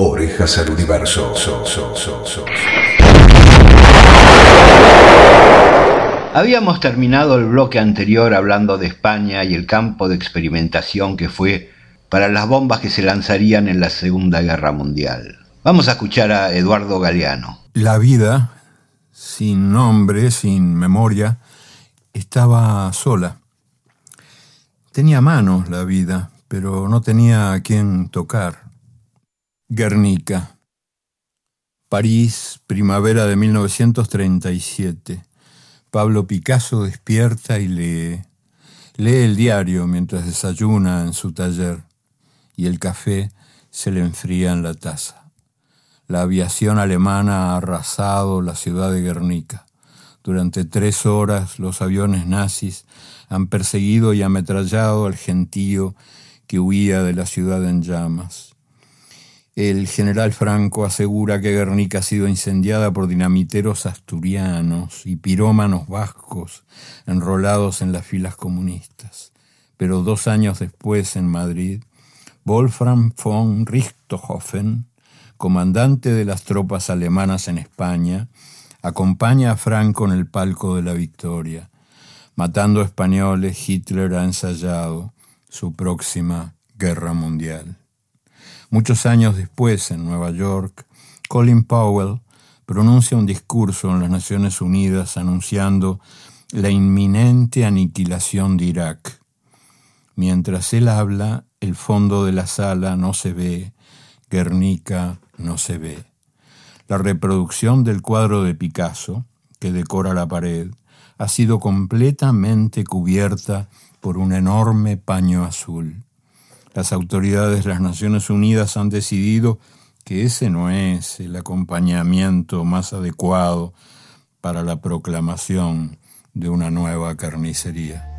Orejas al universo. Habíamos terminado el bloque anterior hablando de España y el campo de experimentación que fue para las bombas que se lanzarían en la Segunda Guerra Mundial. Vamos a escuchar a Eduardo Galeano. La vida, sin nombre, sin memoria, estaba sola. Tenía manos la vida, pero no tenía a quien tocar. Guernica. París, primavera de 1937. Pablo Picasso despierta y lee. Lee el diario mientras desayuna en su taller y el café se le enfría en la taza. La aviación alemana ha arrasado la ciudad de Guernica. Durante tres horas los aviones nazis han perseguido y ametrallado al gentío que huía de la ciudad en llamas. El general Franco asegura que Guernica ha sido incendiada por dinamiteros asturianos y pirómanos vascos enrolados en las filas comunistas. Pero dos años después, en Madrid, Wolfram von Richthofen, comandante de las tropas alemanas en España, acompaña a Franco en el palco de la victoria. Matando españoles, Hitler ha ensayado su próxima guerra mundial. Muchos años después, en Nueva York, Colin Powell pronuncia un discurso en las Naciones Unidas anunciando la inminente aniquilación de Irak. Mientras él habla, el fondo de la sala no se ve, Guernica no se ve. La reproducción del cuadro de Picasso, que decora la pared, ha sido completamente cubierta por un enorme paño azul. Las autoridades de las Naciones Unidas han decidido que ese no es el acompañamiento más adecuado para la proclamación de una nueva carnicería.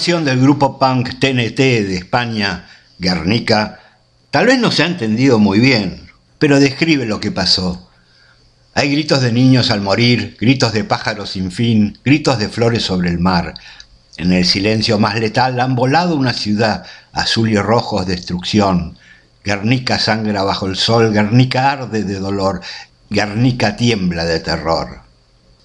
Canción del grupo punk TNT de España, Guernica, tal vez no se ha entendido muy bien, pero describe lo que pasó. Hay gritos de niños al morir, gritos de pájaros sin fin, gritos de flores sobre el mar. En el silencio más letal han volado una ciudad, azul y rojo destrucción. Guernica sangra bajo el sol, Guernica arde de dolor, Guernica tiembla de terror.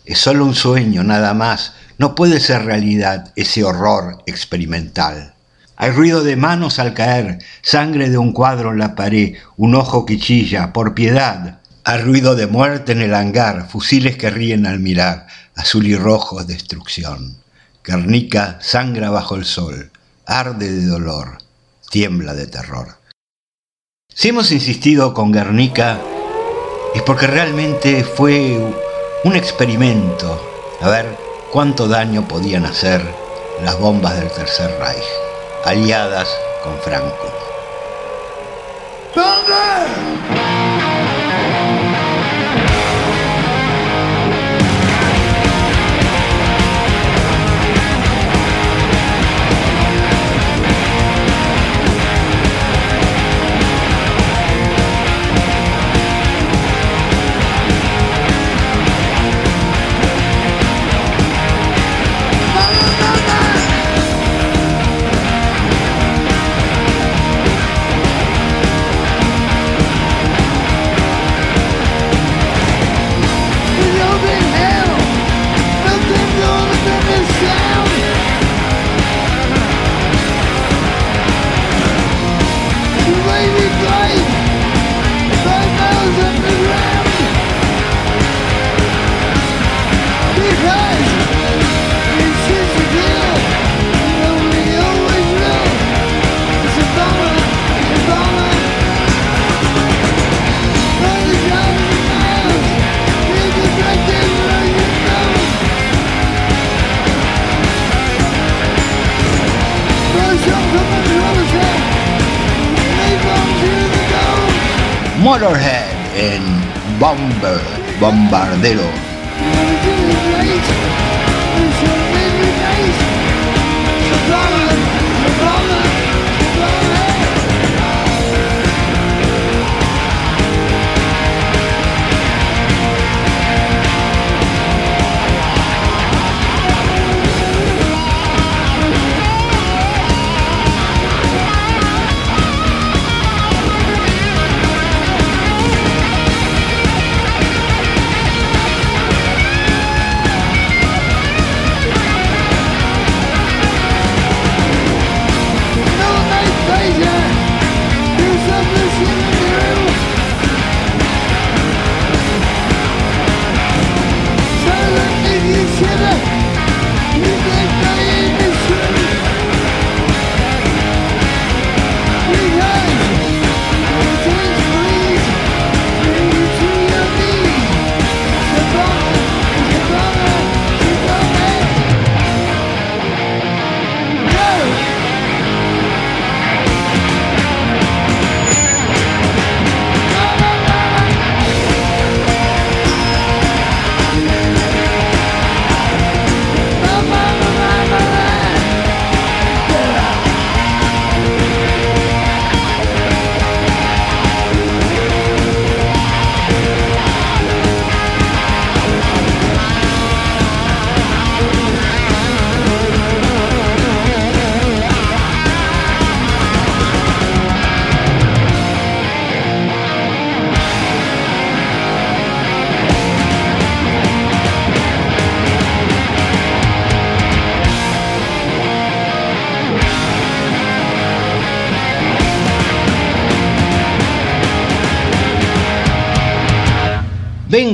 Es solo un sueño, nada más, no puede ser realidad ese horror experimental. Hay ruido de manos al caer, sangre de un cuadro en la pared, un ojo que chilla, por piedad. Hay ruido de muerte en el hangar, fusiles que ríen al mirar, azul y rojo destrucción. Guernica sangra bajo el sol, arde de dolor, tiembla de terror. Si hemos insistido con Guernica es porque realmente fue un experimento a ver cuánto daño podían hacer las bombas del Tercer Reich, aliadas con Franco. Motorhead en Bomber, Bombardero.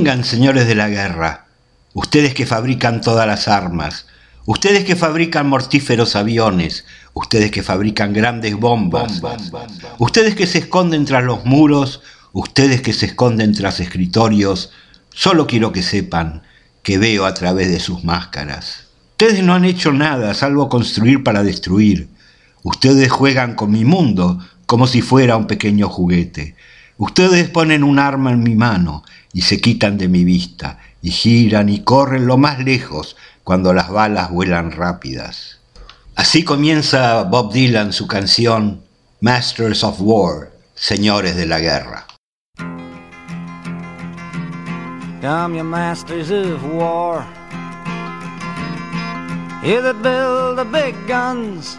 Vengan, señores de la guerra, ustedes que fabrican todas las armas, ustedes que fabrican mortíferos aviones, ustedes que fabrican grandes bombas, ustedes que se esconden tras los muros, ustedes que se esconden tras escritorios, solo quiero que sepan que veo a través de sus máscaras. Ustedes no han hecho nada salvo construir para destruir. Ustedes juegan con mi mundo como si fuera un pequeño juguete. Ustedes ponen un arma en mi mano y se quitan de mi vista y giran y corren lo más lejos cuando las balas vuelan rápidas. Así comienza Bob Dylan su canción Masters of War, Señores de la Guerra. Masters of war. Big guns.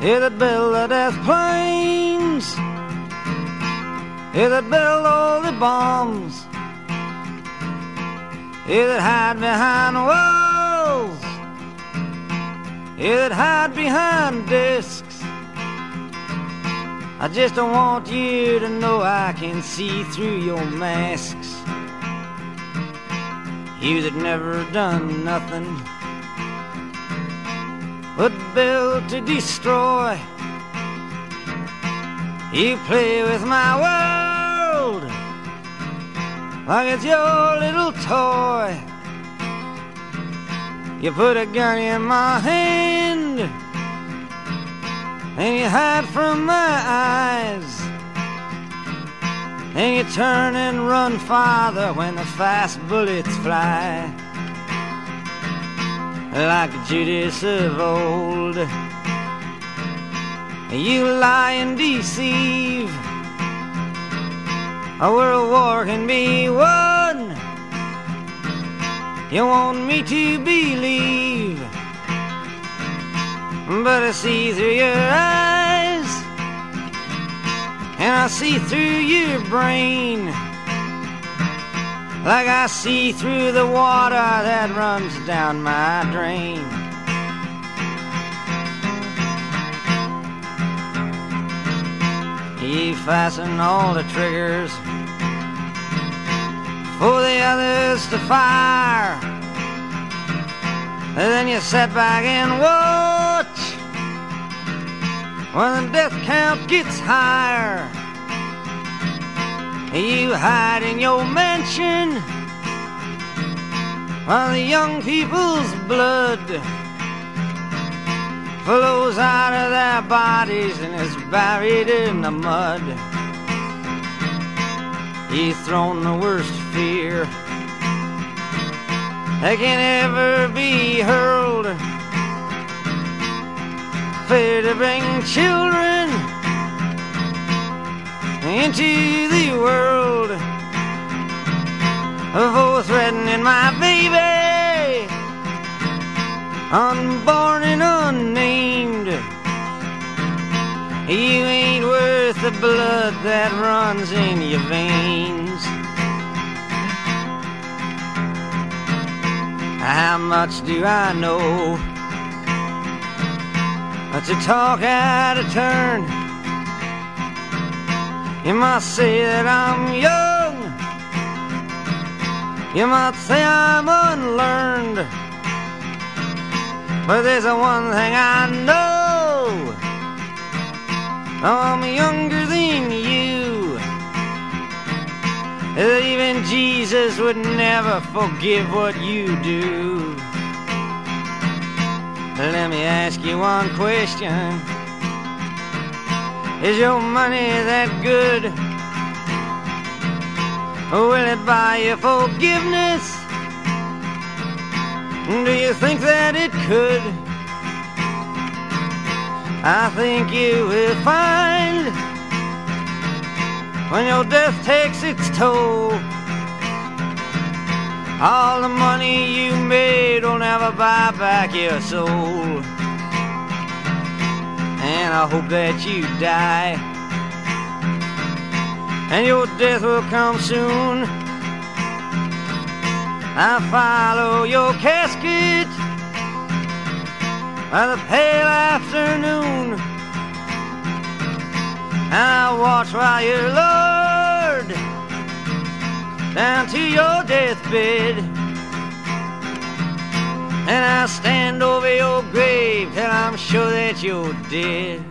Death planes. You that build all the bombs. You that hide behind walls. You that hide behind discs. I just don't want you to know I can see through your masks. You that never done nothing but build to destroy. You play with my world like it's your little toy. You put a gun in my hand and you hide from my eyes. And you turn and run farther when the fast bullets fly. Like Judas of old, you lie and deceive. A world war can be won. You want me to believe but I see through your eyes, and I see through your brain, like I see through the water that runs down my drain. You fasten all the triggers for the others to fire. And then you sit back and watch when the death count gets higher. You hide in your mansion while the young people's blood flows out of their bodies and is buried in the mud. You've thrown the worst fear that can ever be hurled. Fear to bring children into the world. For threatening my baby, unborn and unnamed. You ain't worth the blood that runs in your veins. How much do I know? But to talk out of turn. You might say that I'm young. You might say I'm unlearned. But there's one thing I know. I'm younger than you. That even Jesus would never forgive what you do. Let me ask you one question. Is your money that good? Will it buy you forgiveness? Do you think that it could? I think you will find when your death takes its toll. All the money you made will never buy back your soul. And I hope that you die. And your death will come soon. I follow your casket by the pale afternoon. And I watch while you're lowered down to your deathbed. And I stand over your grave till I'm sure that you're dead.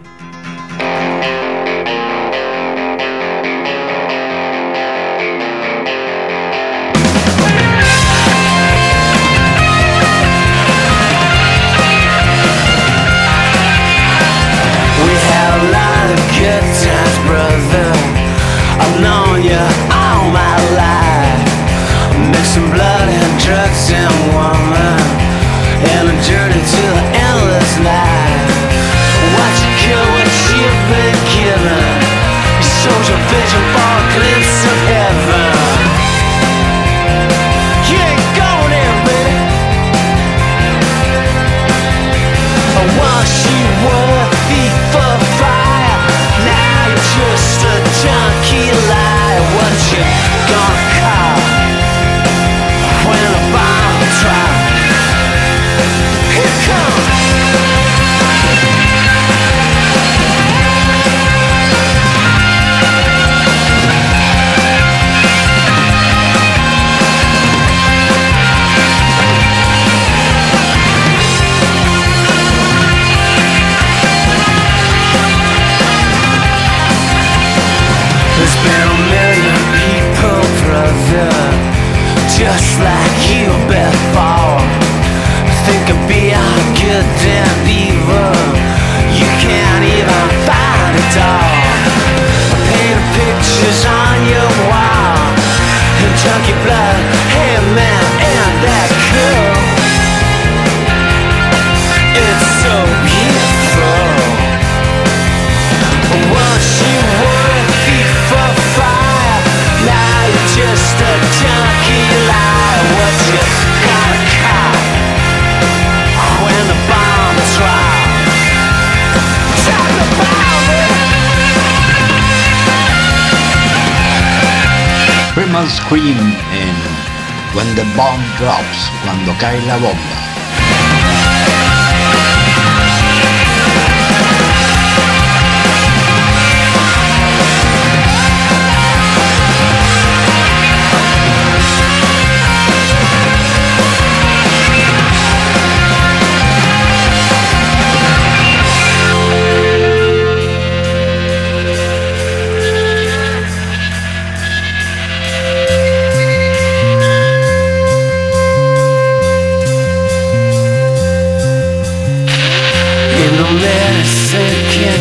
Scream en When the Bomb Drops, cuando cae la bomba.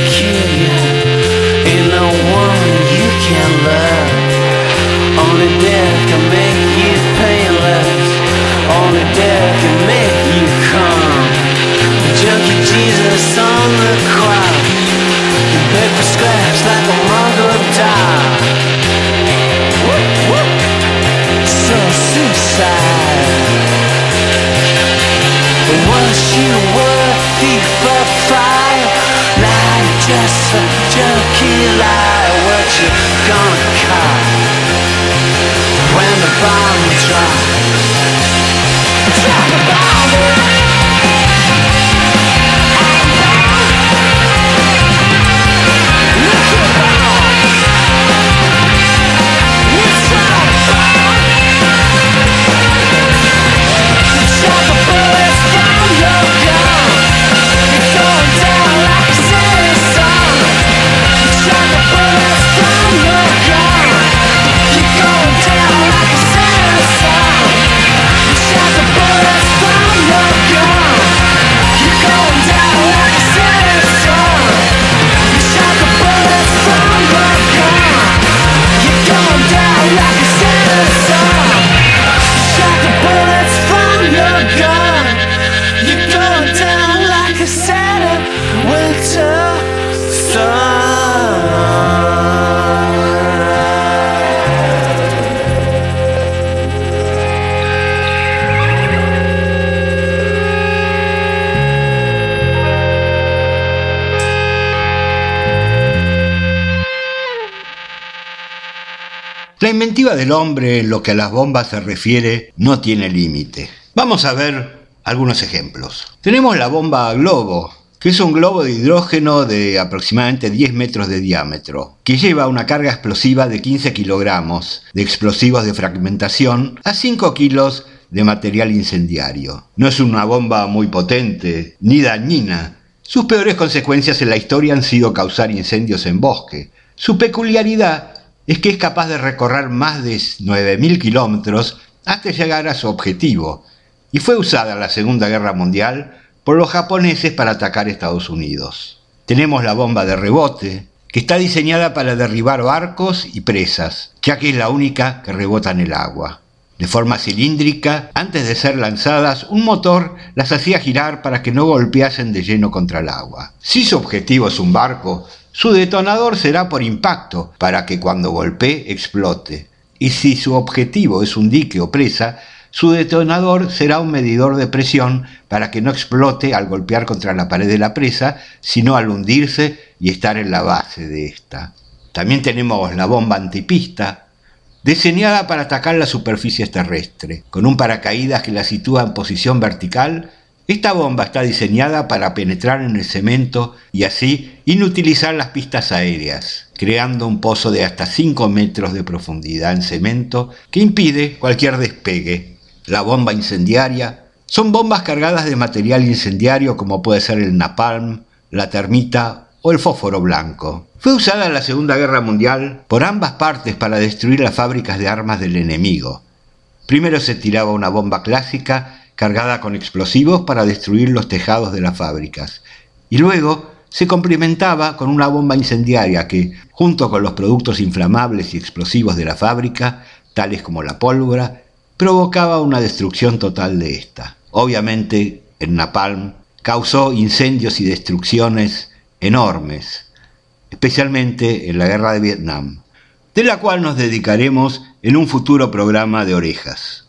Kill you. Ain't no one you can love. Only death can make you painless. Only death can make you come. Junkie Jesus on the cross. You beg for scraps like a Mongol dog. So suicide. Once you liar What you gonna call. When the bomb La inventiva del hombre en lo que a las bombas se refiere no tiene límite. Vamos a ver algunos ejemplos. Tenemos la bomba globo, que es un globo de hidrógeno de aproximadamente 10 metros de diámetro, que lleva una carga explosiva de 15 kilogramos de explosivos de fragmentación a 5 kilos de material incendiario. No es una bomba muy potente ni dañina. Sus peores consecuencias en la historia han sido causar incendios en bosque. Su peculiaridad es que es capaz de recorrer más de 9.000 kilómetros hasta llegar a su objetivo, y fue usada en la Segunda Guerra Mundial por los japoneses para atacar Estados Unidos. Tenemos la bomba de rebote, que está diseñada para derribar barcos y presas, ya que es la única que rebota en el agua. De forma cilíndrica, antes de ser lanzadas, un motor las hacía girar para que no golpeasen de lleno contra el agua. Si su objetivo es un barco, su detonador será por impacto, para que cuando golpee explote. Y si su objetivo es un dique o presa, su detonador será un medidor de presión para que no explote al golpear contra la pared de la presa, sino al hundirse y estar en la base de esta. También tenemos la bomba antipista, diseñada para atacar las superficies terrestres. Con un paracaídas que la sitúa en posición vertical, esta bomba está diseñada para penetrar en el cemento y así inutilizar las pistas aéreas, creando un pozo de hasta 5 metros de profundidad en cemento que impide cualquier despegue. La bomba incendiaria son bombas cargadas de material incendiario como puede ser el napalm, la termita o el fósforo blanco. Fue usada en la Segunda Guerra Mundial por ambas partes para destruir las fábricas de armas del enemigo. Primero se tiraba una bomba clásica cargada con explosivos para destruir los tejados de las fábricas. Y luego se complementaba con una bomba incendiaria que, junto con los productos inflamables y explosivos de la fábrica, tales como la pólvora, provocaba una destrucción total de esta. Obviamente, el napalm causó incendios y destrucciones enormes, especialmente en la guerra de Vietnam, de la cual nos dedicaremos en un futuro programa de orejas.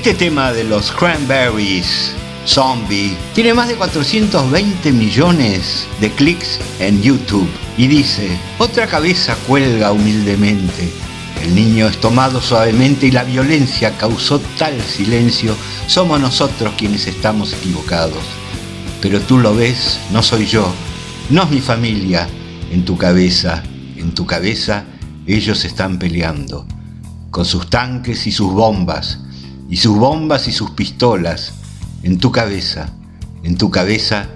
Este tema de los Cranberries Zombie. Tiene más de 420 millones de clics en YouTube y dice, otra cabeza cuelga humildemente. El niño es tomado suavemente y la violencia causó tal silencio. Somos nosotros quienes estamos equivocados. Pero tú lo ves, no soy yo, no es mi familia. En tu cabeza, en tu cabeza, ellos están peleando. Con sus tanques y sus bombas, y sus bombas y sus pistolas. En tu cabeza, en tu cabeza,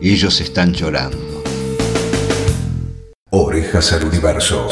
ellos están llorando. Orejas al universo.